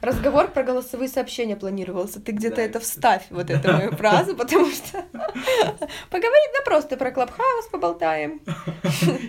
Разговор про голосовые сообщения планировался. Ты где-то это вставь, вот эту мою фразу, потому что поговорить да просто про Клабхаус поболтаем.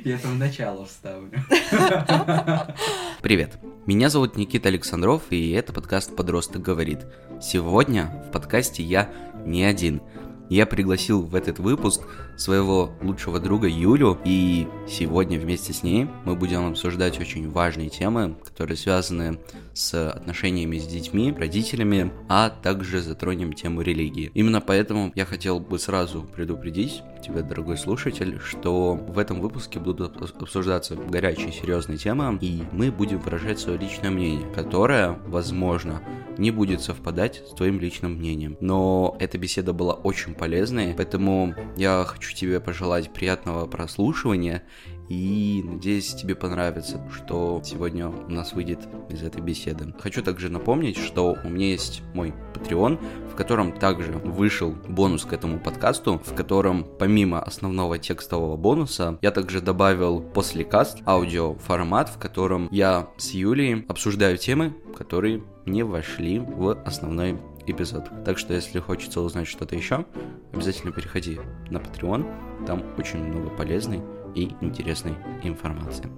Я в начало вставлю. Привет, меня зовут Никита Александров, и это подкаст «Подросток говорит». Сегодня в подкасте я не один – я пригласил в этот выпуск своего лучшего друга Юлю, и сегодня вместе с ней мы будем обсуждать очень важные темы, которые связаны с отношениями с детьми, родителями, а также затронем тему религии. Именно поэтому я хотел бы сразу предупредить тебя, дорогой слушатель, что в этом выпуске будут обсуждаться горячие серьезные темы, и мы будем выражать свое личное мнение, которое, возможно, не будет совпадать с твоим личным мнением. Но эта беседа была очень полезной, поэтому я хочу тебе пожелать приятного прослушивания и надеюсь, тебе понравится, что сегодня у нас выйдет из этой беседы. Хочу также напомнить, что у меня есть мой Patreon, в котором также вышел бонус к этому подкасту, в котором помимо основного текстового бонуса, я также добавил после каст аудио формат, в котором я с Юлией обсуждаю темы, которые не вошли в основной эпизод. Так что, если хочется узнать что-то еще, обязательно переходи на Patreon, там очень много полезной и интересной информации.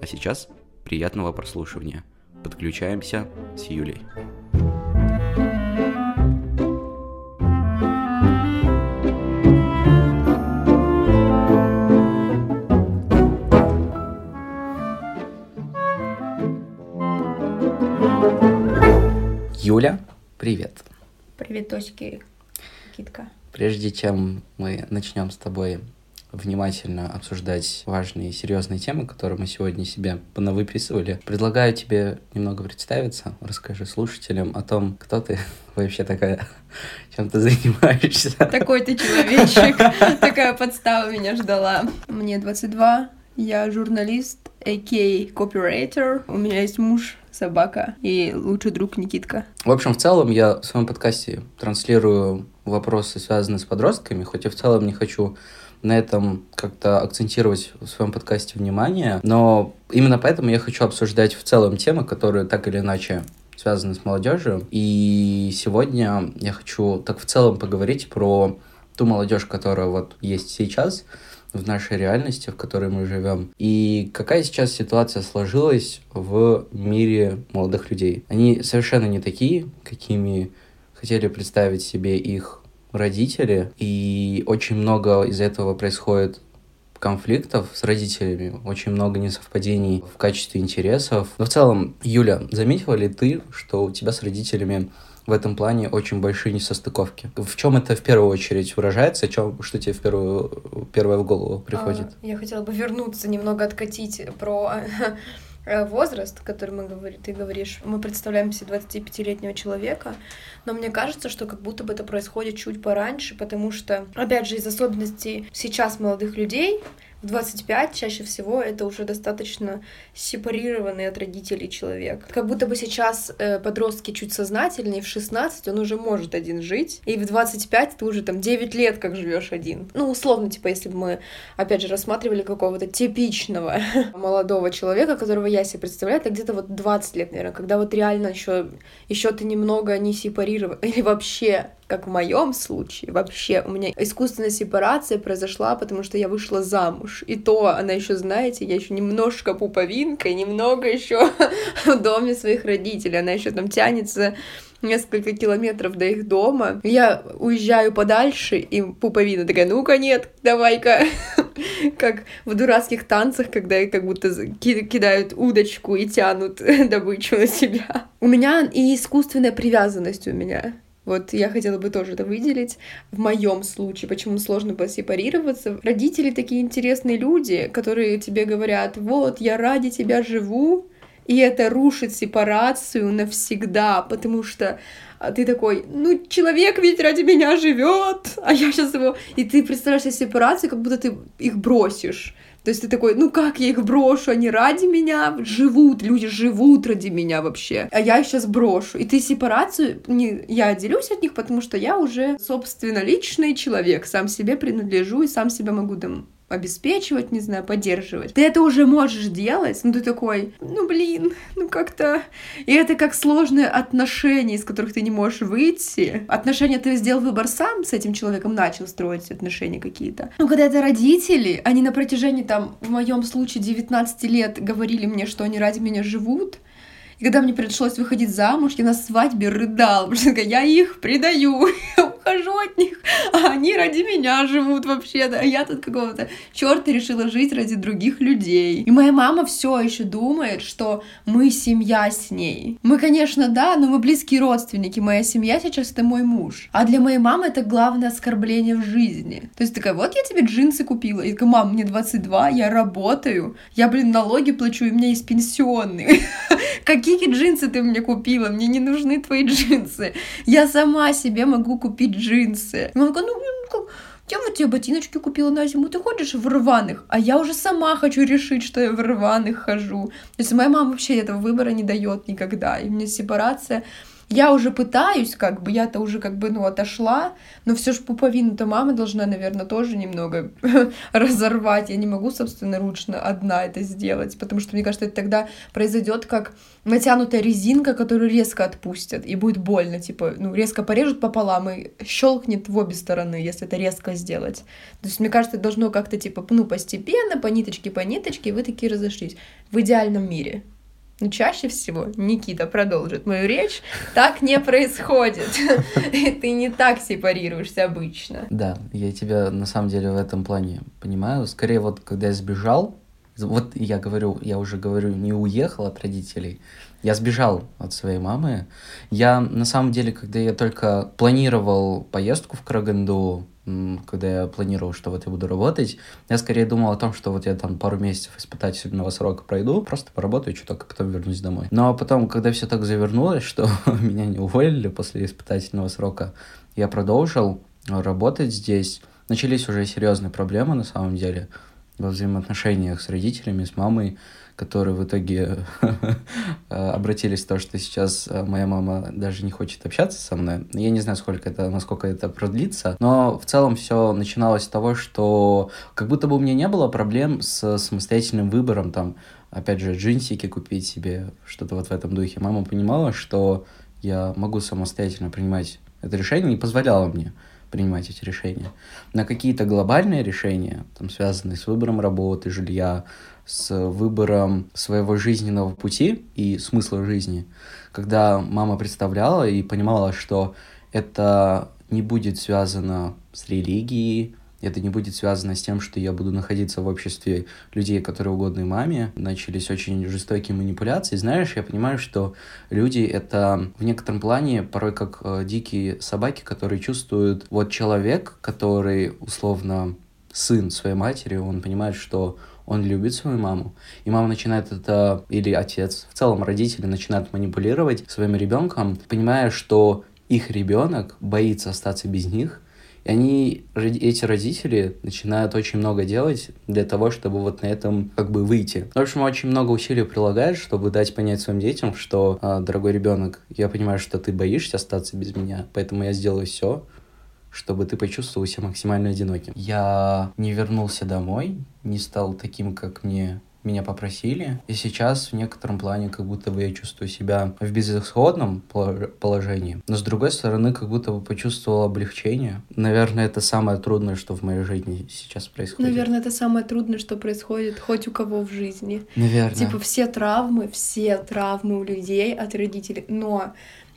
А сейчас приятного прослушивания. Подключаемся с Юлей. Юля, привет. Привет, точки, Китка. Прежде чем мы начнем с тобой внимательно обсуждать важные и серьезные темы, которые мы сегодня себе понавыписывали. Предлагаю тебе немного представиться, расскажи слушателям о том, кто ты вообще такая, чем ты занимаешься. Такой ты человечек, такая подстава меня ждала. Мне 22, я журналист, а.к.а. копирайтер. У меня есть муж, собака и лучший друг Никитка. В общем, в целом я в своем подкасте транслирую вопросы, связанные с подростками, хоть и в целом не хочу на этом как-то акцентировать в своем подкасте внимание, но именно поэтому я хочу обсуждать в целом темы, которые так или иначе связаны с молодежью. И сегодня я хочу так в целом поговорить про ту молодежь, которая вот есть сейчас, в нашей реальности, в которой мы живем. И какая сейчас ситуация сложилась в мире молодых людей. Они совершенно не такие, какими хотели представить себе их родители, и очень много из этого происходит конфликтов с родителями, очень много несовпадений в качестве интересов. Но в целом, Юля, заметила ли ты, что у тебя с родителями в этом плане очень большие несостыковки. В чем это в первую очередь выражается? Чем, что тебе в первую, первое в голову приходит? А, я хотела бы вернуться, немного откатить про Э, возраст, который мы говорим, ты говоришь, мы представляем себе 25-летнего человека, но мне кажется, что как будто бы это происходит чуть пораньше, потому что, опять же, из особенностей сейчас молодых людей, в 25 чаще всего это уже достаточно сепарированный от родителей человек. Как будто бы сейчас э, подростки чуть сознательнее, в 16 он уже может один жить, и в 25 ты уже там 9 лет как живешь один. Ну, условно, типа, если бы мы, опять же, рассматривали какого-то типичного молодого человека, которого я себе представляю, это где-то вот 20 лет, наверное, когда вот реально еще еще ты немного не сепарирован, или вообще как в моем случае, вообще у меня искусственная сепарация произошла, потому что я вышла замуж. И то она еще, знаете, я еще немножко пуповинка, немного еще в доме своих родителей. Она еще там тянется несколько километров до их дома. Я уезжаю подальше, и пуповина такая, ну-ка нет, давай-ка. как в дурацких танцах, когда как будто кидают удочку и тянут добычу на себя. У меня и искусственная привязанность у меня. Вот я хотела бы тоже это выделить. В моем случае, почему сложно посепарироваться. Родители такие интересные люди, которые тебе говорят, вот, я ради тебя живу, и это рушит сепарацию навсегда, потому что а, ты такой, ну, человек ведь ради меня живет, а я сейчас его... И ты представляешь себе сепарацию, как будто ты их бросишь. То есть ты такой, ну как я их брошу, они ради меня живут, люди живут ради меня вообще, а я их сейчас брошу. И ты сепарацию, не, я отделюсь от них, потому что я уже, собственно, личный человек, сам себе принадлежу и сам себя могу там обеспечивать, не знаю, поддерживать. Ты это уже можешь делать, но ты такой, ну блин, ну как-то... И это как сложные отношения, из которых ты не можешь выйти. Отношения ты сделал выбор сам, с этим человеком начал строить отношения какие-то. Но когда это родители, они на протяжении, там, в моем случае, 19 лет говорили мне, что они ради меня живут, и когда мне пришлось выходить замуж, я на свадьбе рыдала, потому что я их предаю, ухожу от них, а они ради меня живут вообще-то, а я тут какого-то черта решила жить ради других людей. И моя мама все еще думает, что мы семья с ней. Мы, конечно, да, но мы близкие родственники, моя семья сейчас это мой муж. А для моей мамы это главное оскорбление в жизни. То есть такая, вот я тебе джинсы купила, и такая, мам, мне 22, я работаю, я, блин, налоги плачу, и у меня есть пенсионные. Какие какие джинсы ты мне купила? Мне не нужны твои джинсы. Я сама себе могу купить джинсы. И мама говорит, ну, как... Я тебе ботиночки купила на зиму, ты ходишь в рваных, а я уже сама хочу решить, что я в рваных хожу. То есть моя мама вообще этого выбора не дает никогда. И мне сепарация я уже пытаюсь, как бы, я-то уже как бы, ну, отошла, но все же пуповину-то мама должна, наверное, тоже немного разорвать. Я не могу, собственно, ручно одна это сделать, потому что, мне кажется, это тогда произойдет как натянутая резинка, которую резко отпустят, и будет больно, типа, ну, резко порежут пополам и щелкнет в обе стороны, если это резко сделать. То есть, мне кажется, должно как-то, типа, ну, постепенно, по ниточке, по ниточке, вы такие разошлись. В идеальном мире. Но ну, чаще всего Никита продолжит мою речь. Так не происходит. Ты не так сепарируешься обычно. Да, я тебя на самом деле в этом плане понимаю. Скорее вот, когда я сбежал, вот я говорю, я уже говорю, не уехал от родителей, я сбежал от своей мамы. Я, на самом деле, когда я только планировал поездку в Краганду, когда я планировал, что вот я буду работать, я скорее думал о том, что вот я там пару месяцев испытательного срока пройду, просто поработаю чуток, а потом вернусь домой. Но потом, когда все так завернулось, что меня не уволили после испытательного срока, я продолжил работать здесь. Начались уже серьезные проблемы на самом деле во взаимоотношениях с родителями, с мамой которые в итоге обратились в то, что сейчас э, моя мама даже не хочет общаться со мной. Я не знаю, сколько это, насколько это продлится, но в целом все начиналось с того, что как будто бы у меня не было проблем с самостоятельным выбором, там, опять же, джинсики купить себе, что-то вот в этом духе. Мама понимала, что я могу самостоятельно принимать это решение, не позволяла мне принимать эти решения. На какие-то глобальные решения, там, связанные с выбором работы, жилья, с выбором своего жизненного пути и смысла жизни, когда мама представляла и понимала, что это не будет связано с религией, это не будет связано с тем, что я буду находиться в обществе людей, которые угодны маме. Начались очень жестокие манипуляции. Знаешь, я понимаю, что люди — это в некотором плане порой как э, дикие собаки, которые чувствуют... Вот человек, который условно сын своей матери, он понимает, что он любит свою маму, и мама начинает это, или отец, в целом родители начинают манипулировать своим ребенком, понимая, что их ребенок боится остаться без них, и они, эти родители, начинают очень много делать для того, чтобы вот на этом как бы выйти. В общем, очень много усилий прилагают, чтобы дать понять своим детям, что, «А, дорогой ребенок, я понимаю, что ты боишься остаться без меня, поэтому я сделаю все, чтобы ты почувствовал себя максимально одиноким. Я не вернулся домой, не стал таким, как мне меня попросили. И сейчас в некотором плане как будто бы я чувствую себя в безысходном положении. Но с другой стороны, как будто бы почувствовал облегчение. Наверное, это самое трудное, что в моей жизни сейчас происходит. Наверное, это самое трудное, что происходит хоть у кого в жизни. Наверное. Типа все травмы, все травмы у людей от родителей. Но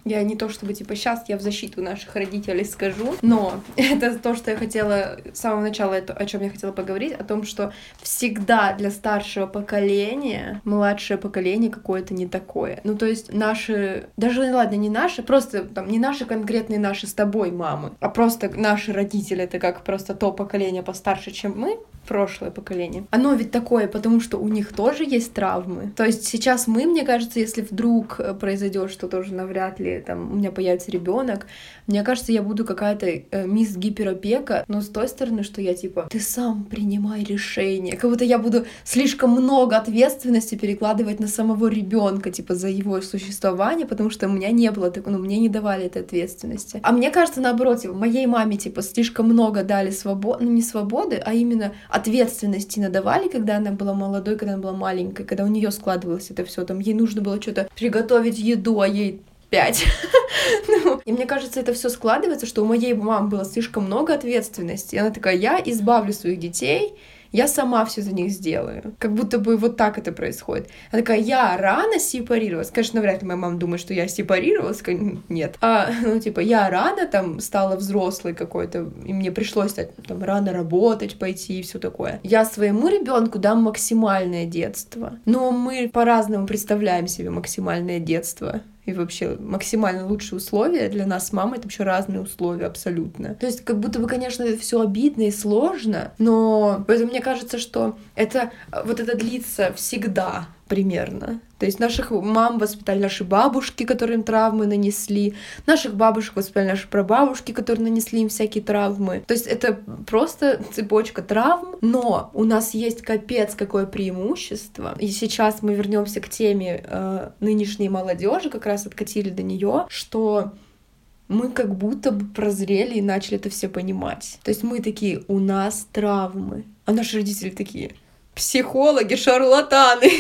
я не то чтобы, типа, сейчас я в защиту наших родителей скажу, но это то, что я хотела с самого начала, это, о чем я хотела поговорить, о том, что всегда для старшего поколения младшее поколение какое-то не такое. Ну, то есть наши, даже, ладно, не наши, просто там не наши конкретные наши с тобой мамы, а просто наши родители, это как просто то поколение постарше, чем мы, прошлое поколение. Оно ведь такое, потому что у них тоже есть травмы. То есть сейчас мы, мне кажется, если вдруг э, произойдет что тоже навряд ли там у меня появится ребенок, мне кажется, я буду какая-то э, мисс гиперопека, но с той стороны, что я типа, ты сам принимай решение. Как будто я буду слишком много ответственности перекладывать на самого ребенка, типа, за его существование, потому что у меня не было такого, ну, мне не давали этой ответственности. А мне кажется, наоборот, типа, моей маме, типа, слишком много дали свободы, ну, не свободы, а именно ответственности надавали, когда она была молодой, когда она была маленькой, когда у нее складывалось это все, там ей нужно было что-то приготовить еду, а ей пять. ну, и мне кажется, это все складывается, что у моей мамы было слишком много ответственности. И она такая, я избавлю своих детей, я сама все за них сделаю. Как будто бы вот так это происходит. Она такая, я рано сепарировалась. Конечно, вряд ли моя мама думает, что я сепарировалась. Нет. А, ну, типа, я рано там стала взрослой какой-то, и мне пришлось там рано работать, пойти и все такое. Я своему ребенку дам максимальное детство. Но мы по-разному представляем себе максимальное детство и вообще максимально лучшие условия для нас с мамой это вообще разные условия абсолютно. То есть как будто бы, конечно, все обидно и сложно, но поэтому мне кажется, что это вот это длится всегда примерно. То есть наших мам воспитали наши бабушки, которые им травмы нанесли, наших бабушек воспитали наши прабабушки, которые нанесли им всякие травмы. То есть это просто цепочка травм, но у нас есть капец какое преимущество. И сейчас мы вернемся к теме э, нынешней молодежи, как раз откатили до нее, что мы как будто бы прозрели и начали это все понимать. То есть мы такие, у нас травмы, а наши родители такие, психологи, шарлатаны.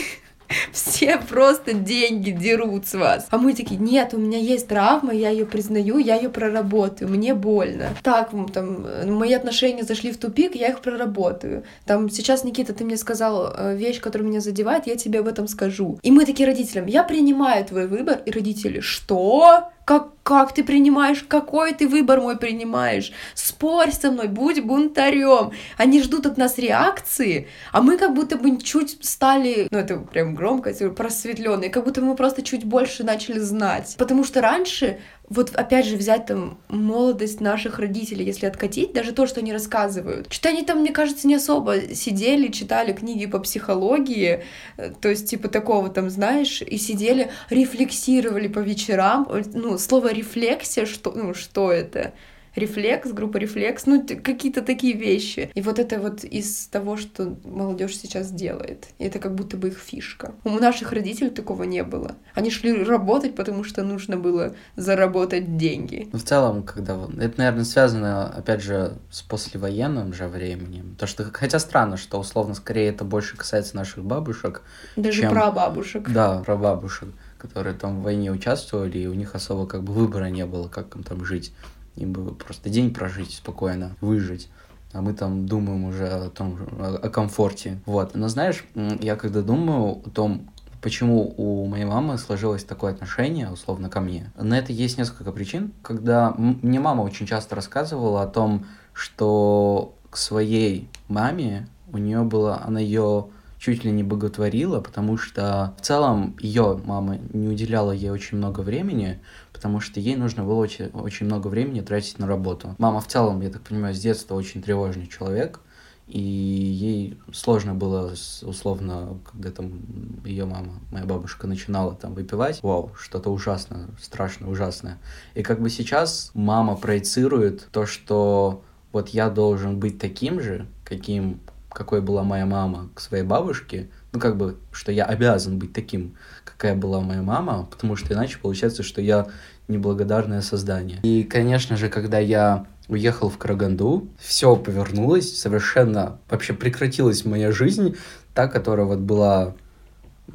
Все просто деньги дерут с вас. А мы такие, нет, у меня есть травма, я ее признаю, я ее проработаю, мне больно. Так, там, мои отношения зашли в тупик, я их проработаю. Там, сейчас, Никита, ты мне сказал э, вещь, которая меня задевает, я тебе об этом скажу. И мы такие родителям, я принимаю твой выбор, и родители, что? Как, как ты принимаешь? Какой ты выбор мой принимаешь? Спорь со мной, будь бунтарем. Они ждут от нас реакции, а мы как будто бы чуть стали, ну это прям громко, просветленные, как будто мы просто чуть больше начали знать. Потому что раньше вот опять же взять там молодость наших родителей, если откатить, даже то, что они рассказывают. Что они там, мне кажется, не особо сидели, читали книги по психологии, э, то есть типа такого там, знаешь, и сидели, рефлексировали по вечерам. Ну, слово рефлексия, что, ну, что это? Рефлекс, группа рефлекс, ну какие-то такие вещи. И вот это вот из того, что молодежь сейчас делает. И это как будто бы их фишка. У наших родителей такого не было. Они шли работать, потому что нужно было заработать деньги. Ну, в целом, когда... Это, наверное, связано, опять же, с послевоенным же временем. То, что... Хотя странно, что, условно, скорее это больше касается наших бабушек. Даже чем... прабабушек. Да, прабабушек которые там в войне участвовали, и у них особо как бы выбора не было, как им там жить. Им бы просто день прожить спокойно, выжить. А мы там думаем уже о том, о комфорте. Вот. Но знаешь, я когда думаю о том, почему у моей мамы сложилось такое отношение, условно, ко мне. На это есть несколько причин. Когда мне мама очень часто рассказывала о том, что к своей маме у нее было, она ее чуть ли не боготворила, потому что в целом ее мама не уделяла ей очень много времени, потому что ей нужно было очень, очень много времени тратить на работу. Мама в целом, я так понимаю, с детства очень тревожный человек, и ей сложно было, условно, когда там ее мама, моя бабушка начинала там выпивать, вау, что-то ужасное, страшно ужасное. И как бы сейчас мама проецирует то, что вот я должен быть таким же, каким, какой была моя мама к своей бабушке, ну, как бы, что я обязан быть таким, какая была моя мама, потому что иначе получается, что я неблагодарное создание. И, конечно же, когда я уехал в Караганду, все повернулось, совершенно вообще прекратилась моя жизнь, та, которая вот была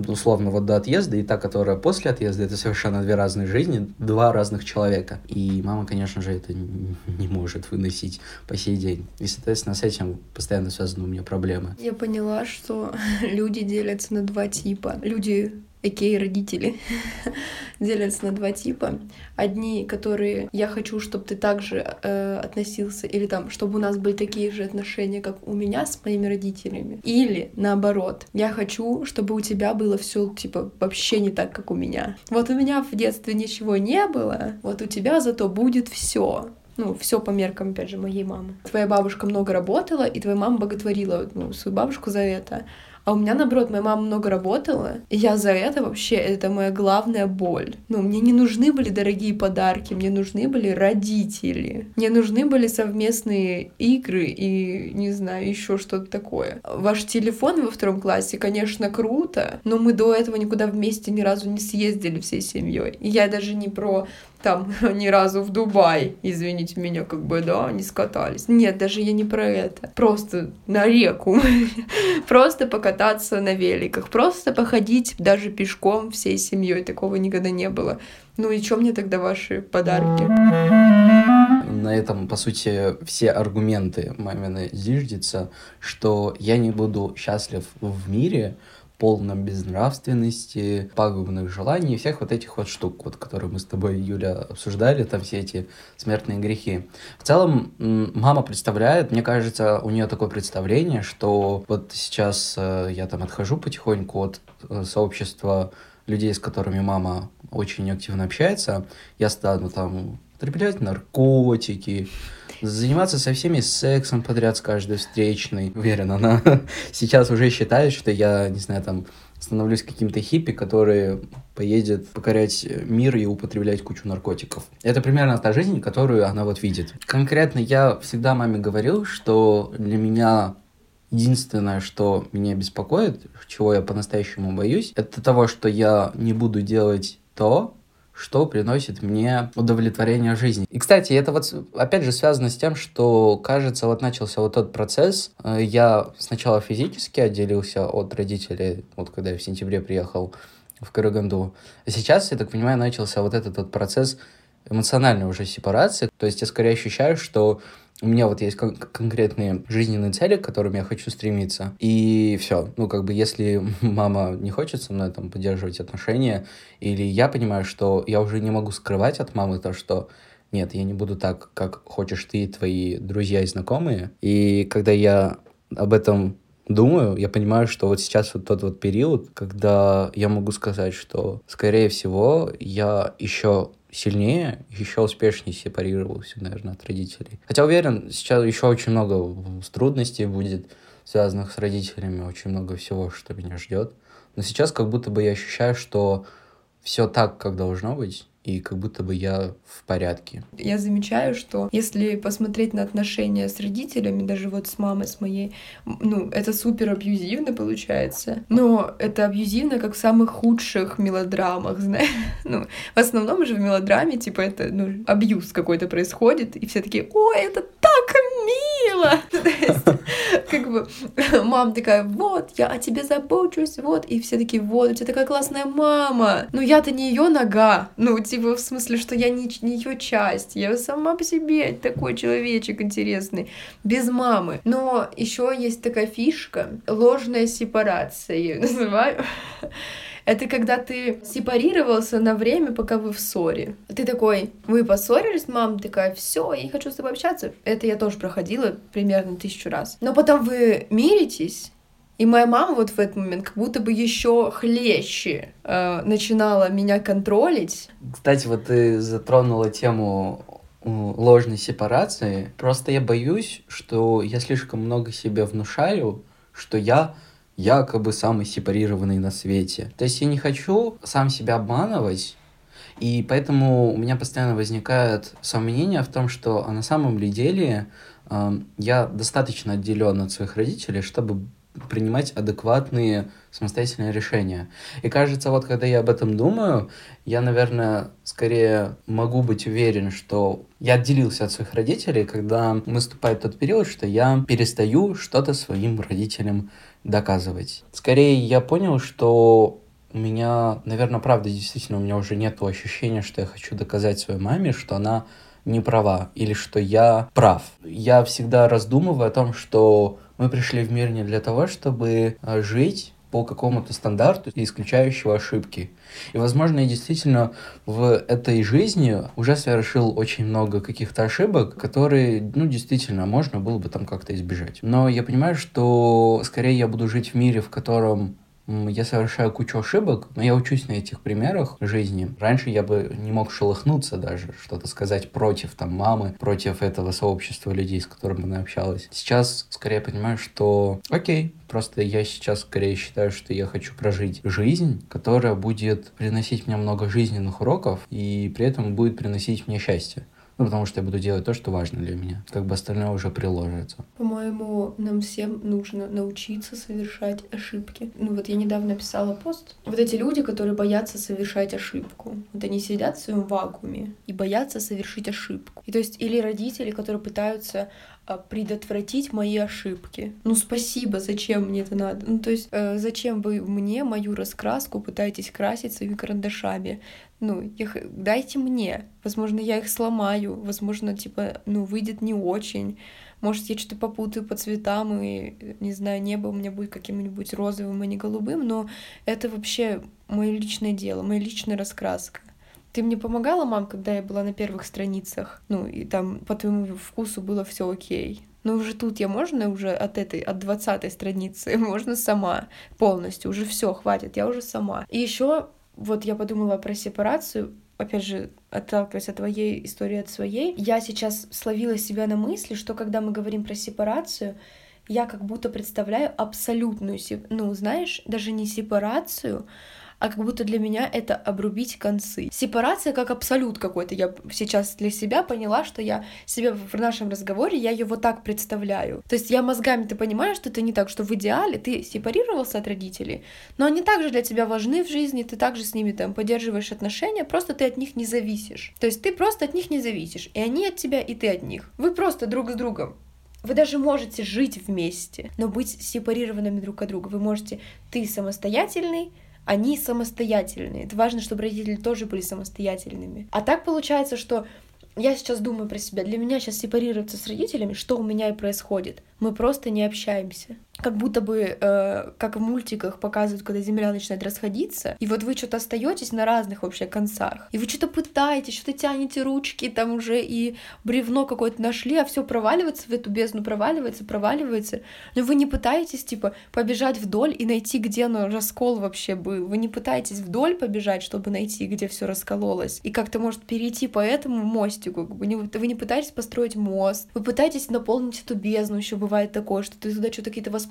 условно вот до отъезда и та, которая после отъезда, это совершенно две разные жизни, два разных человека. И мама, конечно же, это не может выносить по сей день. И, соответственно, с этим постоянно связаны у меня проблемы. Я поняла, что люди делятся на два типа. Люди Окей, родители делятся на два типа. Одни, которые я хочу, чтобы ты также э, относился, или там, чтобы у нас были такие же отношения, как у меня с моими родителями. Или наоборот, я хочу, чтобы у тебя было все типа вообще не так, как у меня. Вот у меня в детстве ничего не было, вот у тебя зато будет все ну, все по меркам, опять же, моей мамы. Твоя бабушка много работала, и твоя мама боготворила ну, свою бабушку за это. А у меня, наоборот, моя мама много работала, и я за это вообще, это моя главная боль. Ну, мне не нужны были дорогие подарки, мне нужны были родители. Мне нужны были совместные игры и, не знаю, еще что-то такое. Ваш телефон во втором классе, конечно, круто, но мы до этого никуда вместе ни разу не съездили всей семьей. И я даже не про там ни разу в Дубай, извините меня, как бы, да, не скатались. Нет, даже я не про это. Просто на реку. Просто покататься на великах. Просто походить даже пешком всей семьей. Такого никогда не было. Ну и что мне тогда ваши подарки? На этом, по сути, все аргументы мамины зиждятся, что я не буду счастлив в мире, полном безнравственности, пагубных желаний и всех вот этих вот штук, вот, которые мы с тобой, Юля, обсуждали, там все эти смертные грехи. В целом, мама представляет, мне кажется, у нее такое представление, что вот сейчас э, я там отхожу потихоньку от э, сообщества людей, с которыми мама очень активно общается, я стану там употреблять наркотики, заниматься со всеми сексом подряд с каждой встречной. Уверен, она сейчас уже считает, что я, не знаю, там, становлюсь каким-то хиппи, который поедет покорять мир и употреблять кучу наркотиков. Это примерно та жизнь, которую она вот видит. Конкретно я всегда маме говорил, что для меня единственное, что меня беспокоит, чего я по-настоящему боюсь, это того, что я не буду делать то, что приносит мне удовлетворение жизни. И, кстати, это вот опять же связано с тем, что, кажется, вот начался вот тот процесс. Э, я сначала физически отделился от родителей, вот когда я в сентябре приехал в Караганду. А сейчас, я так понимаю, начался вот этот вот процесс эмоциональной уже сепарации. То есть я скорее ощущаю, что у меня вот есть кон- конкретные жизненные цели, к которым я хочу стремиться. И все. Ну, как бы, если мама не хочет со мной там поддерживать отношения, или я понимаю, что я уже не могу скрывать от мамы то, что нет, я не буду так, как хочешь ты и твои друзья и знакомые. И когда я об этом думаю, я понимаю, что вот сейчас вот тот вот период, когда я могу сказать, что, скорее всего, я еще сильнее, еще успешнее сепарировался, наверное, от родителей. Хотя уверен, сейчас еще очень много трудностей будет, связанных с родителями, очень много всего, что меня ждет. Но сейчас как будто бы я ощущаю, что все так, как должно быть, и как будто бы я в порядке. Я замечаю, что если посмотреть на отношения с родителями, даже вот с мамой, с моей, ну, это супер абьюзивно получается. Но это абьюзивно, как в самых худших мелодрамах, знаешь. Ну, в основном же в мелодраме, типа, это, ну, абьюз какой-то происходит, и все такие, ой, это так мило! Как бы мама такая, вот, я о тебе забочусь, вот, и все такие, вот, у тебя такая классная мама. Ну, я-то не ее нога, ну, типа в смысле, что я не, не ее часть, я сама по себе такой человечек интересный, без мамы. Но еще есть такая фишка, ложная сепарация, я ее называю. Это когда ты сепарировался на время, пока вы в ссоре. Ты такой, вы поссорились, мама такая, все, я не хочу с тобой общаться. Это я тоже проходила примерно тысячу раз. Но потом вы миритесь, и моя мама вот в этот момент как будто бы еще хлеще э, начинала меня контролить. Кстати, вот ты затронула тему ложной сепарации. Просто я боюсь, что я слишком много себе внушаю, что я якобы самый сепарированный на свете. То есть я не хочу сам себя обманывать, и поэтому у меня постоянно возникает сомнение в том, что а на самом ли деле э, я достаточно отделен от своих родителей, чтобы принимать адекватные самостоятельные решения. И кажется, вот когда я об этом думаю, я, наверное, скорее могу быть уверен, что я отделился от своих родителей, когда наступает тот период, что я перестаю что-то своим родителям доказывать. Скорее, я понял, что у меня, наверное, правда, действительно, у меня уже нет ощущения, что я хочу доказать своей маме, что она не права или что я прав. Я всегда раздумываю о том, что мы пришли в мир не для того, чтобы а, жить по какому-то стандарту, исключающего ошибки. И, возможно, я действительно в этой жизни уже совершил очень много каких-то ошибок, которые, ну, действительно, можно было бы там как-то избежать. Но я понимаю, что скорее я буду жить в мире, в котором я совершаю кучу ошибок, но я учусь на этих примерах жизни. Раньше я бы не мог шелохнуться даже, что-то сказать против там мамы, против этого сообщества людей, с которым она общалась. Сейчас скорее понимаю, что окей, просто я сейчас скорее считаю, что я хочу прожить жизнь, которая будет приносить мне много жизненных уроков и при этом будет приносить мне счастье. Ну, потому что я буду делать то, что важно для меня. Как бы остальное уже приложится. По-моему, нам всем нужно научиться совершать ошибки. Ну вот я недавно писала пост. Вот эти люди, которые боятся совершать ошибку. Вот они сидят в своем вакууме и боятся совершить ошибку. И то есть или родители, которые пытаются а, предотвратить мои ошибки. Ну спасибо, зачем мне это надо? Ну то есть э, зачем вы мне мою раскраску пытаетесь красить своими карандашами? Ну их дайте мне. Возможно, я их сломаю. Возможно, типа, ну выйдет не очень. Может, я что-то попутаю по цветам, и, не знаю, небо у меня будет каким-нибудь розовым, а не голубым, но это вообще мое личное дело, моя личная раскраска. Ты мне помогала, мам, когда я была на первых страницах? Ну, и там по твоему вкусу было все окей. Но уже тут я можно уже от этой, от двадцатой страницы, можно сама полностью, уже все, хватит, я уже сама. И еще вот я подумала про сепарацию, опять же, отталкиваясь от твоей истории от своей, я сейчас словила себя на мысли, что когда мы говорим про сепарацию, я как будто представляю абсолютную, ну, знаешь, даже не сепарацию, а как будто для меня это обрубить концы. Сепарация как абсолют какой-то. Я сейчас для себя поняла, что я себе в нашем разговоре, я ее вот так представляю. То есть я мозгами ты понимаешь, что это не так, что в идеале ты сепарировался от родителей, но они также для тебя важны в жизни, ты также с ними там поддерживаешь отношения, просто ты от них не зависишь. То есть ты просто от них не зависишь, и они от тебя, и ты от них. Вы просто друг с другом вы даже можете жить вместе, но быть сепарированными друг от друга. Вы можете, ты самостоятельный, они самостоятельные. Это важно, чтобы родители тоже были самостоятельными. А так получается, что я сейчас думаю про себя. Для меня сейчас сепарироваться с родителями, что у меня и происходит. Мы просто не общаемся как будто бы, э, как в мультиках показывают, когда Земля начинает расходиться, и вот вы что-то остаетесь на разных вообще концах, и вы что-то пытаетесь, что-то тянете ручки, там уже и бревно какое-то нашли, а все проваливается в эту бездну, проваливается, проваливается, но вы не пытаетесь, типа, побежать вдоль и найти, где оно раскол вообще был, вы не пытаетесь вдоль побежать, чтобы найти, где все раскололось, и как-то, может, перейти по этому мостику, вы не, вы не пытаетесь построить мост, вы пытаетесь наполнить эту бездну, еще бывает такое, что ты туда что-то какие-то воспоминания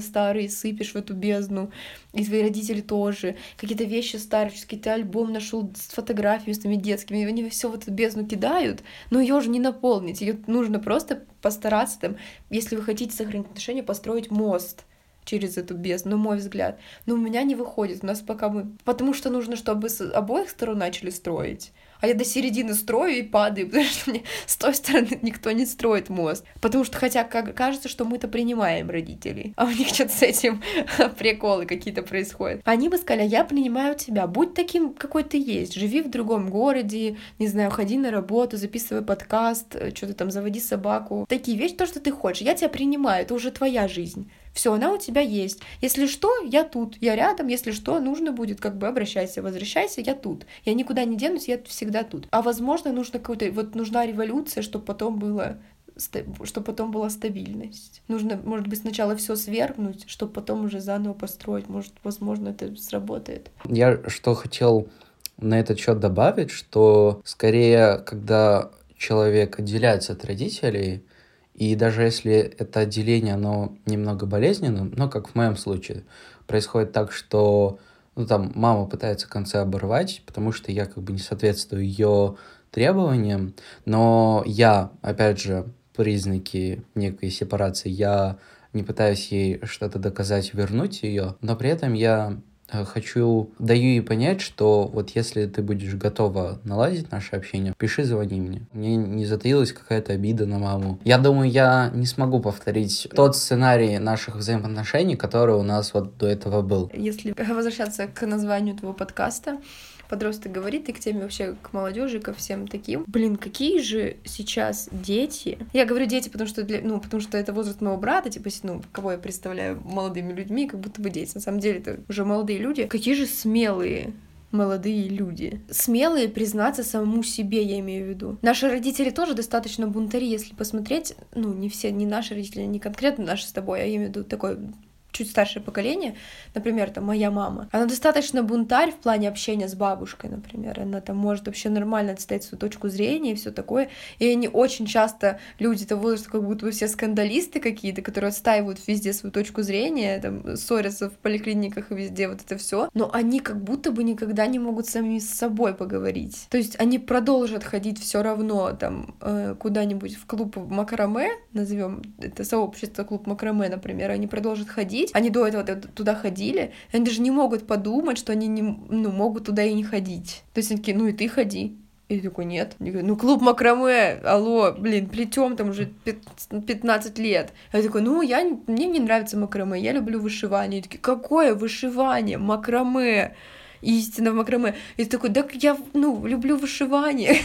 старые сыпешь в эту бездну, и твои родители тоже, какие-то вещи старые, какие-то альбом нашел с фотографиями с твоими детскими, и они все в эту бездну кидают, но ее уже не наполнить, ее нужно просто постараться там, если вы хотите сохранить отношения, построить мост через эту бездну, мой взгляд. Но у меня не выходит, у нас пока мы... Потому что нужно, чтобы с обоих сторон начали строить а я до середины строю и падаю, потому что мне с той стороны никто не строит мост. Потому что хотя как, кажется, что мы-то принимаем родителей, а у них что-то с этим приколы какие-то происходят. Они бы сказали, я принимаю тебя, будь таким, какой ты есть, живи в другом городе, не знаю, ходи на работу, записывай подкаст, что-то там, заводи собаку. Такие вещи, то, что ты хочешь, я тебя принимаю, это уже твоя жизнь. Все, она у тебя есть. Если что, я тут, я рядом. Если что, нужно будет, как бы обращайся, возвращайся, я тут. Я никуда не денусь, я всегда тут. А возможно, нужно какой-то, вот нужна революция, чтобы потом было чтобы потом была стабильность. Нужно, может быть, сначала все свергнуть, чтобы потом уже заново построить. Может, возможно, это сработает. Я что хотел на этот счет добавить, что скорее, когда человек отделяется от родителей, и даже если это отделение, оно немного болезненно, но как в моем случае, происходит так, что ну, там, мама пытается концы оборвать, потому что я как бы не соответствую ее требованиям, но я, опять же, признаки некой сепарации, я не пытаюсь ей что-то доказать, вернуть ее, но при этом я хочу, даю ей понять, что вот если ты будешь готова наладить наше общение, пиши, звони мне. Мне не затаилась какая-то обида на маму. Я думаю, я не смогу повторить тот сценарий наших взаимоотношений, который у нас вот до этого был. Если возвращаться к названию твоего подкаста, подросток говорит, и к теме вообще к молодежи, ко всем таким. Блин, какие же сейчас дети? Я говорю дети, потому что для, ну, потому что это возраст моего брата, типа, ну, кого я представляю молодыми людьми, как будто бы дети. На самом деле это уже молодые люди. Какие же смелые молодые люди. Смелые признаться самому себе, я имею в виду. Наши родители тоже достаточно бунтари, если посмотреть, ну, не все, не наши родители, не конкретно наши с тобой, а я имею в виду такой чуть старшее поколение, например, там моя мама, она достаточно бунтарь в плане общения с бабушкой, например, она там может вообще нормально отстоять свою точку зрения и все такое, и они очень часто, люди того возраста, как будто бы все скандалисты какие-то, которые отстаивают везде свою точку зрения, там, ссорятся в поликлиниках и везде вот это все, но они как будто бы никогда не могут сами с собой поговорить. То есть они продолжат ходить все равно там э, куда-нибудь в клуб макраме, назовем это сообщество клуб макраме, например, они продолжат ходить, они до этого туда ходили, они даже не могут подумать, что они не, ну, могут туда и не ходить. То есть они такие, ну и ты ходи. И я такой, нет. Я говорю, ну, клуб макраме, алло, блин, плетем там уже 15 лет. Я такой, ну, я, мне не нравится макраме, я люблю вышивание. И такие, какое вышивание? Макраме истина в макраме. И ты такой, да я, ну, люблю вышивание.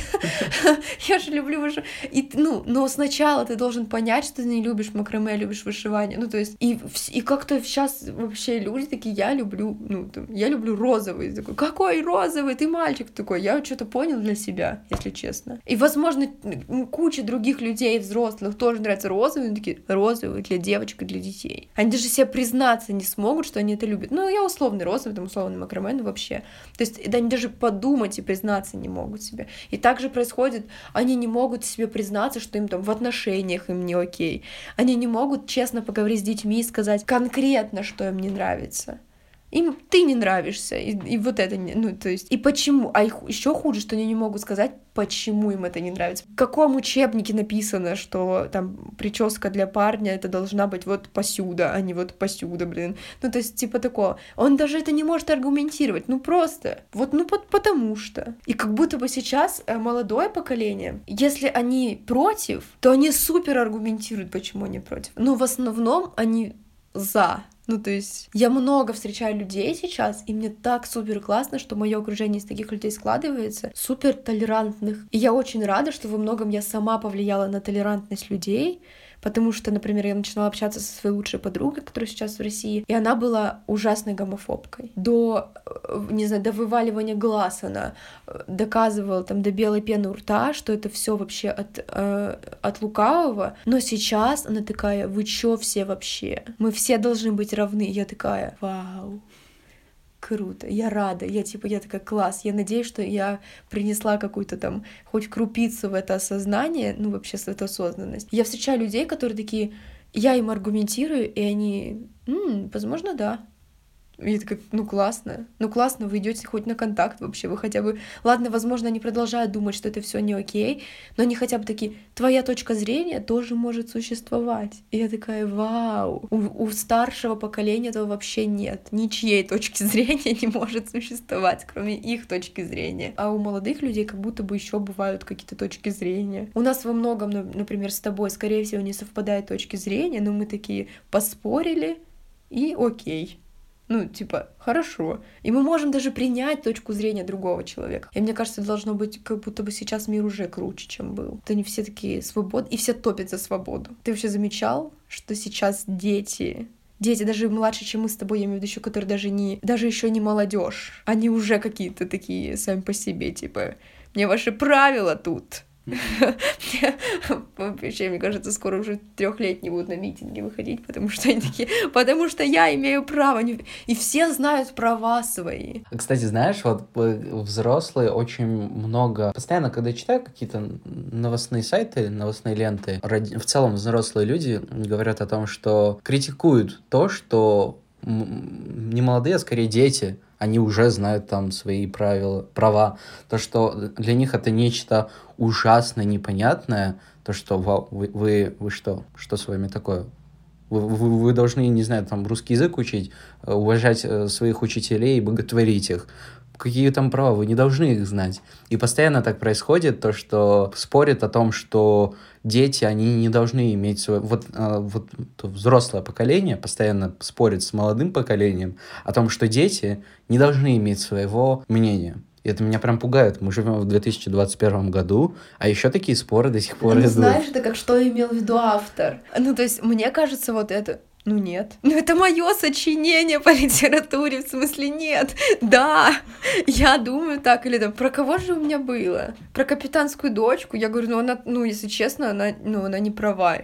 я же люблю вышивание. И, ну, но сначала ты должен понять, что ты не любишь макраме, а любишь вышивание. Ну, то есть, и, и как-то сейчас вообще люди такие, я люблю, ну, там, я люблю розовый. Такой, какой розовый? Ты мальчик такой. Я что-то понял для себя, если честно. И, возможно, куча других людей, взрослых, тоже нравится розовый. Они такие, розовый для девочек и для детей. Они даже себе признаться не смогут, что они это любят. Ну, я условный розовый, там, условный макраме, ну, вообще вообще. То есть да, они даже подумать и признаться не могут себе. И также происходит, они не могут себе признаться, что им там в отношениях им не окей. Они не могут честно поговорить с детьми и сказать конкретно, что им не нравится им ты не нравишься, и, и вот это, ну, то есть, и почему, а их еще хуже, что они не могут сказать, почему им это не нравится. В каком учебнике написано, что там прическа для парня это должна быть вот посюда, а не вот посюда, блин. Ну, то есть, типа такого. Он даже это не может аргументировать, ну просто. Вот, ну, вот потому что. И как будто бы сейчас э, молодое поколение, если они против, то они супер аргументируют, почему они против. Но в основном они за. Ну, то есть я много встречаю людей сейчас, и мне так супер классно, что мое окружение из таких людей складывается, супер толерантных. И я очень рада, что во многом я сама повлияла на толерантность людей, потому что, например, я начинала общаться со своей лучшей подругой, которая сейчас в России, и она была ужасной гомофобкой. До, э, не знаю, до вываливания глаз она э, доказывала там до белой пены у рта, что это все вообще от, э, от лукавого, но сейчас она такая, вы чё все вообще? Мы все должны быть равны. Я такая, вау, круто, я рада, я типа, я такая, класс, я надеюсь, что я принесла какую-то там хоть крупицу в это осознание, ну вообще в эту осознанность. Я встречаю людей, которые такие, я им аргументирую, и они, м-м, возможно, да, и я такая, ну классно, ну классно, вы идете хоть на контакт вообще, вы хотя бы... Ладно, возможно, они продолжают думать, что это все не окей, но они хотя бы такие, твоя точка зрения тоже может существовать. И я такая, вау, у, у старшего поколения этого вообще нет. Ничьей точки зрения не может существовать, кроме их точки зрения. А у молодых людей как будто бы еще бывают какие-то точки зрения. У нас во многом, например, с тобой, скорее всего, не совпадают точки зрения, но мы такие поспорили, и окей. Ну, типа, хорошо. И мы можем даже принять точку зрения другого человека. И мне кажется, должно быть, как будто бы сейчас мир уже круче, чем был. Вот они все такие свободны, и все топят за свободу. Ты вообще замечал, что сейчас дети дети, даже младше, чем мы с тобой, я имею в виду еще, которые даже не, даже еще не молодежь, они уже какие-то такие сами по себе, типа, мне ваши правила тут, Вообще, мне кажется, скоро уже трехлетние будут на митинги выходить, потому что они такие, потому что я имею право. И все знают права свои. Кстати, знаешь, вот взрослые очень много... Постоянно, когда читаю какие-то новостные сайты, новостные ленты, в целом взрослые люди говорят о том, что критикуют то, что не молодые, а скорее дети они уже знают там свои правила, права. То, что для них это нечто ужасно непонятное, то, что вы, вы, вы что? Что с вами такое? Вы, вы, вы должны, не знаю, там русский язык учить, э, уважать э, своих учителей и боготворить их какие там права, вы не должны их знать. И постоянно так происходит, то, что спорят о том, что дети, они не должны иметь свой... Вот, э, вот взрослое поколение постоянно спорит с молодым поколением о том, что дети не должны иметь своего мнения. И это меня прям пугает. Мы живем в 2021 году, а еще такие споры до сих пор ну, идут. Знаешь, это как что имел в виду автор. Ну, то есть, мне кажется, вот это ну нет. Ну это мое сочинение по литературе, в смысле нет. Да, я думаю так. Или там, про кого же у меня было? Про капитанскую дочку. Я говорю, ну она, ну если честно, она, ну она не права.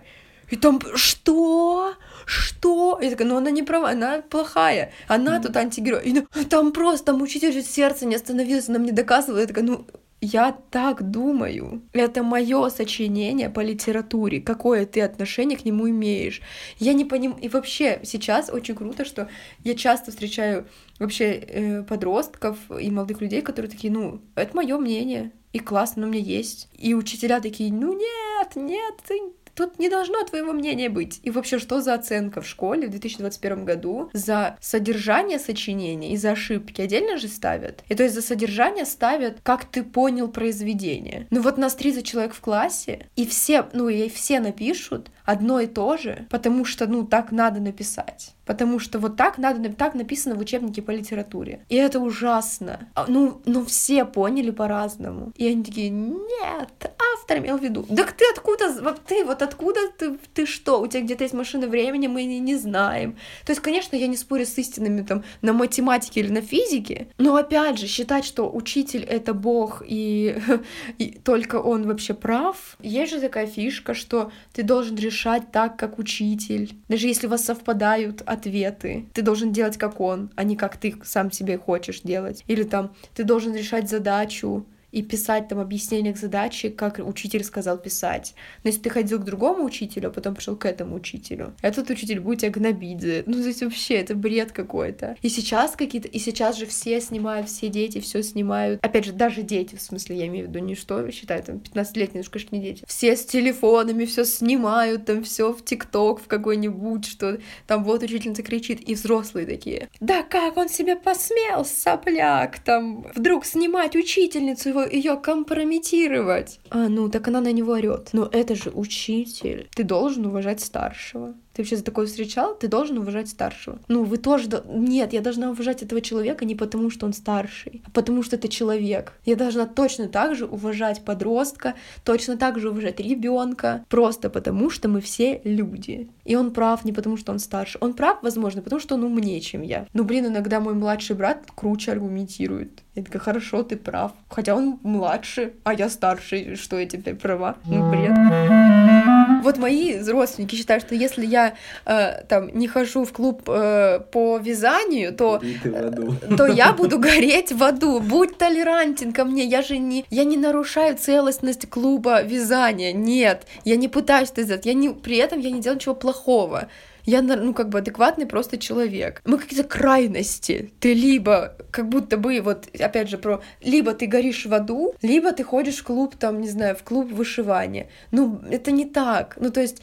И там, что? Что? Я такая, ну она не права, она плохая. Она тут антигерой. И, ну, там просто, там учитель чуть сердце не остановилось, она мне доказывала. Я такая, ну, я так думаю. Это мое сочинение по литературе. Какое ты отношение к нему имеешь? Я не понимаю. И вообще сейчас очень круто, что я часто встречаю вообще э, подростков и молодых людей, которые такие, ну, это мое мнение. И классно, у меня есть. И учителя такие, ну нет, нет, ты Тут не должно твоего мнения быть. И вообще, что за оценка в школе в 2021 году за содержание сочинения и за ошибки отдельно же ставят? И то есть за содержание ставят, как ты понял произведение. Ну вот нас 30 человек в классе, и все, ну и все напишут одно и то же, потому что, ну, так надо написать. Потому что вот так надо, так написано в учебнике по литературе. И это ужасно. А, ну, ну все поняли по-разному. И они такие, нет, автор имел в виду. Так ты откуда, ты вот откуда ты, ты что? У тебя где-то есть машина времени, мы не, знаем. То есть, конечно, я не спорю с истинами там на математике или на физике, но опять же, считать, что учитель — это бог, и, и только он вообще прав. Есть же такая фишка, что ты должен решать так, как учитель. Даже если у вас совпадают ответы, ты должен делать как он, а не как ты сам себе хочешь делать. Или там, ты должен решать задачу, и писать там объяснение к задаче, как учитель сказал писать. Но если ты ходил к другому учителю, а потом пришел к этому учителю, этот учитель будет тебя гнобить за это. Ну, здесь вообще это бред какой-то. И сейчас какие-то, и сейчас же все снимают, все дети все снимают. Опять же, даже дети, в смысле, я имею в виду не что, считаю, там, 15-летние, уж, конечно, не дети. Все с телефонами все снимают, там все в ТикТок, в какой-нибудь, что там вот учительница кричит, и взрослые такие. Да как он себе посмел, сопляк, там, вдруг снимать учительницу, его ее компрометировать. А, ну, так она на него орет. Но это же учитель. Ты должен уважать старшего. Ты вообще за такое встречал? Ты должен уважать старшего. Ну, вы тоже... До... Нет, я должна уважать этого человека не потому, что он старший, а потому что это человек. Я должна точно так же уважать подростка, точно так же уважать ребенка, просто потому что мы все люди. И он прав не потому, что он старше. Он прав, возможно, потому что он умнее, чем я. Ну, блин, иногда мой младший брат круче аргументирует. Я такая, хорошо, ты прав. Хотя он младше, а я старше. Что я теперь права? Ну, бред. Вот мои родственники считают, что если я э, там не хожу в клуб э, по вязанию, то, э, то я буду гореть в аду. Будь толерантен ко мне, я же не, я не нарушаю целостность клуба вязания. Нет, я не пытаюсь это сделать. Я не, при этом я не делаю ничего плохого. Я, ну, как бы адекватный просто человек. Мы какие-то крайности. Ты либо как будто бы, вот, опять же, про... Либо ты горишь в аду, либо ты ходишь в клуб, там, не знаю, в клуб вышивания. Ну, это не так. Ну, то есть,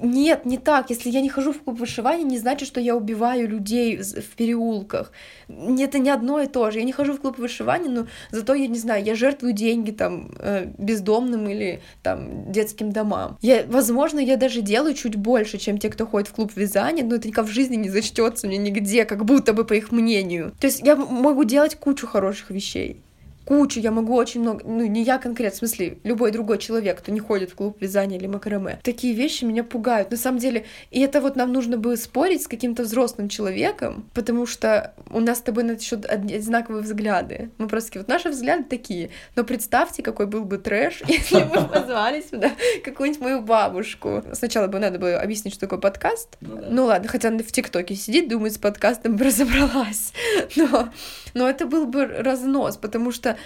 нет, не так. Если я не хожу в клуб вышивания, не значит, что я убиваю людей в переулках. Это не одно и то же. Я не хожу в клуб вышивания, но зато я не знаю, я жертвую деньги там э, бездомным или там детским домам. Я, возможно, я даже делаю чуть больше, чем те, кто ходит в клуб вязания, но это никак в жизни не зачтется мне нигде, как будто бы по их мнению. То есть я могу делать кучу хороших вещей кучу, я могу очень много, ну, не я конкретно, в смысле, любой другой человек, кто не ходит в клуб вязания или макраме. Такие вещи меня пугают, на самом деле. И это вот нам нужно было спорить с каким-то взрослым человеком, потому что у нас с тобой на счет одинаковые взгляды. Мы просто такие, вот наши взгляды такие. Но представьте, какой был бы трэш, если бы позвали сюда какую-нибудь мою бабушку. Сначала бы надо было объяснить, что такое подкаст. Ну, да. ну ладно, хотя она в ТикТоке сидит, думает, с подкастом разобралась. Но, но это был бы разнос, потому что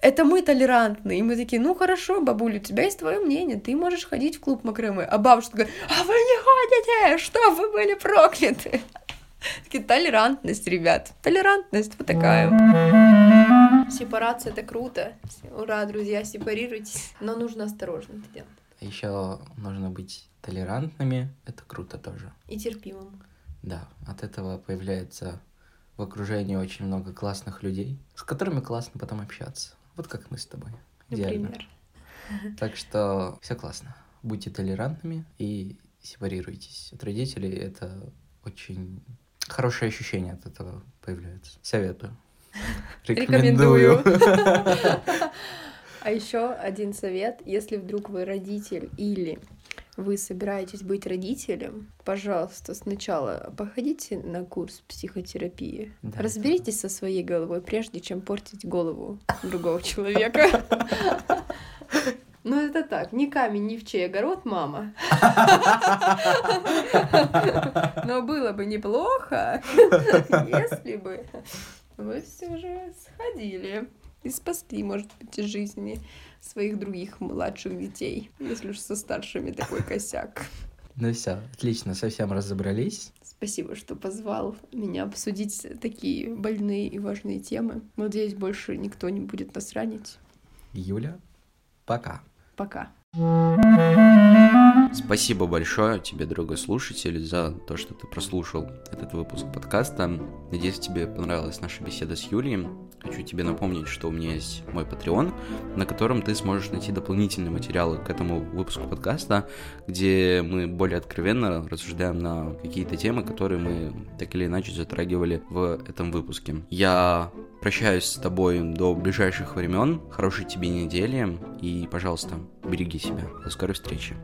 это мы толерантные. И мы такие, ну хорошо, бабуля, у тебя есть твое мнение, ты можешь ходить в клуб Макрымы. А бабушка говорит, а вы не ходите, что вы были прокляты. Такие, толерантность, ребят, толерантность вот такая. Сепарация — это круто. Ура, друзья, сепарируйтесь. Но нужно осторожно это делать. Еще нужно быть толерантными, это круто тоже. И терпимым. Да, от этого появляется в окружении очень много классных людей, с которыми классно потом общаться. Вот как мы с тобой. Идеально. Например. Так что все классно. Будьте толерантными и сепарируйтесь от родителей. Это очень хорошее ощущение от этого появляется. Советую. Рекомендую. А еще один совет, если вдруг вы родитель или вы собираетесь быть родителем, пожалуйста, сначала походите на курс психотерапии. Да, Разберитесь это... со своей головой, прежде чем портить голову другого человека. Ну, это так, ни камень, ни в чей огород, мама. Но было бы неплохо, если бы вы все же сходили и спасли, может быть, жизни своих других младших детей, если уж со старшими такой косяк. Ну все, отлично, совсем разобрались. Спасибо, что позвал меня обсудить такие больные и важные темы. Надеюсь, больше никто не будет нас ранить. Юля, пока. Пока. Спасибо большое тебе, дорогой слушатель, за то, что ты прослушал этот выпуск подкаста. Надеюсь, тебе понравилась наша беседа с Юлием. Хочу тебе напомнить, что у меня есть мой Patreon, на котором ты сможешь найти дополнительные материалы к этому выпуску подкаста, где мы более откровенно рассуждаем на какие-то темы, которые мы так или иначе затрагивали в этом выпуске. Я прощаюсь с тобой до ближайших времен. Хорошей тебе недели и, пожалуйста, береги себя. До скорой встречи.